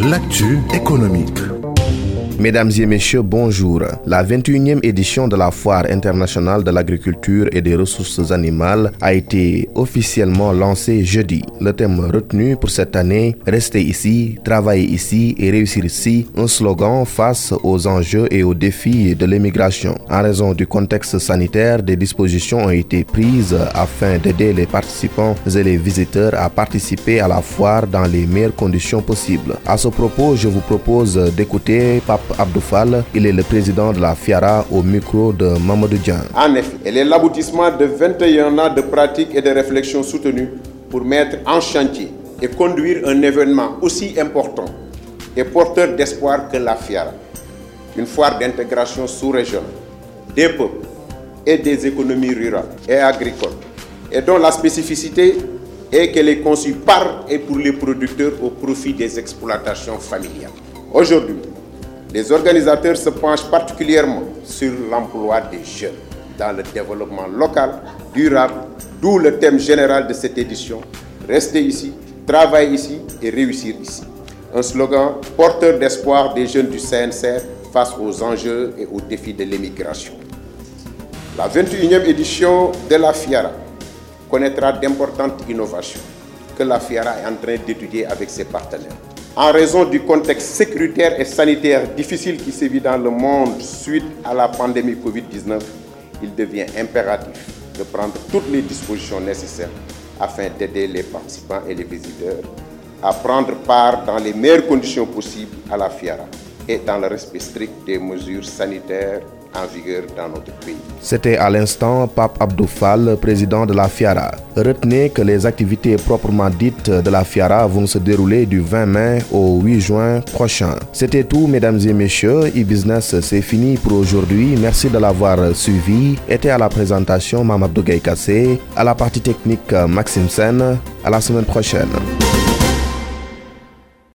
L'actu économique. Mesdames et messieurs, bonjour. La 21e édition de la Foire internationale de l'agriculture et des ressources animales a été officiellement lancée jeudi. Le thème retenu pour cette année, Rester ici, travailler ici et réussir ici, un slogan face aux enjeux et aux défis de l'immigration. En raison du contexte sanitaire, des dispositions ont été prises afin d'aider les participants et les visiteurs à participer à la foire dans les meilleures conditions possibles. À ce propos, je vous propose d'écouter Pape Abdoufal. Il est le président de la FIARA au micro de Mamadou Dian. En effet, elle est l'aboutissement de 21 ans de pratique et de réflexion soutenues pour mettre en chantier et conduire un événement aussi important et porteur d'espoir que la FIARA, une foire d'intégration sous-régionale des peuples et des économies rurales et agricoles, et dont la spécificité est qu'elle est conçue par et pour les producteurs au profit des exploitations familiales. Aujourd'hui, les organisateurs se penchent particulièrement sur l'emploi des jeunes dans le développement local, durable, d'où le thème général de cette édition, Rester ici, travailler ici et réussir ici. Un slogan porteur d'espoir des jeunes du CNCR face aux enjeux et aux défis de l'immigration. La 21e édition de la FIARA connaîtra d'importantes innovations que la FIARA est en train d'étudier avec ses partenaires. En raison du contexte sécuritaire et sanitaire difficile qui sévit dans le monde suite à la pandémie Covid-19, il devient impératif de prendre toutes les dispositions nécessaires afin d'aider les participants et les visiteurs à prendre part dans les meilleures conditions possibles à la FIARA et dans le respect strict des mesures sanitaires en vigueur dans notre pays. C'était à l'instant Pape Abdoufal, président de la FIARA. Retenez que les activités proprement dites de la FIARA vont se dérouler du 20 mai au 8 juin prochain. C'était tout, mesdames et messieurs. E-Business, c'est fini pour aujourd'hui. Merci de l'avoir suivi. Était à la présentation Mamadou Gaye Kassé, à la partie technique Maxime Sen. À la semaine prochaine.